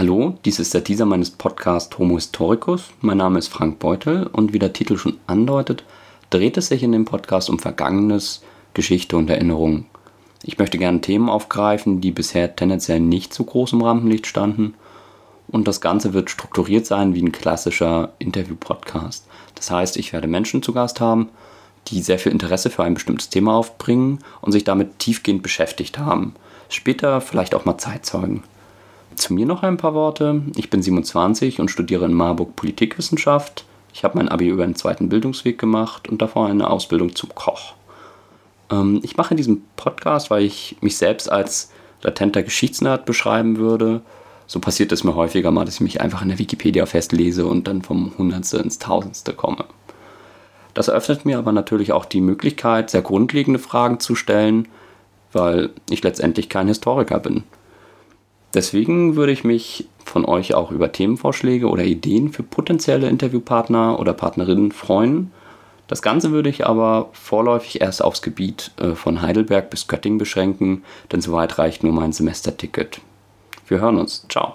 Hallo, dies ist der Teaser meines Podcasts Homo Historicus. Mein Name ist Frank Beutel und wie der Titel schon andeutet, dreht es sich in dem Podcast um Vergangenes, Geschichte und Erinnerung. Ich möchte gerne Themen aufgreifen, die bisher tendenziell nicht so groß im Rampenlicht standen. Und das Ganze wird strukturiert sein wie ein klassischer Interview-Podcast. Das heißt, ich werde Menschen zu Gast haben, die sehr viel Interesse für ein bestimmtes Thema aufbringen und sich damit tiefgehend beschäftigt haben. Später vielleicht auch mal Zeitzeugen. Zu mir noch ein paar Worte. Ich bin 27 und studiere in Marburg Politikwissenschaft. Ich habe mein Abi über einen zweiten Bildungsweg gemacht und davor eine Ausbildung zum Koch. Ähm, ich mache diesen Podcast, weil ich mich selbst als latenter Geschichtsnerd beschreiben würde. So passiert es mir häufiger mal, dass ich mich einfach in der Wikipedia festlese und dann vom Hundertste ins Tausendste komme. Das eröffnet mir aber natürlich auch die Möglichkeit, sehr grundlegende Fragen zu stellen, weil ich letztendlich kein Historiker bin. Deswegen würde ich mich von euch auch über Themenvorschläge oder Ideen für potenzielle Interviewpartner oder Partnerinnen freuen. Das Ganze würde ich aber vorläufig erst aufs Gebiet äh, von Heidelberg bis Göttingen beschränken, denn soweit reicht nur mein Semesterticket. Wir hören uns. Ciao.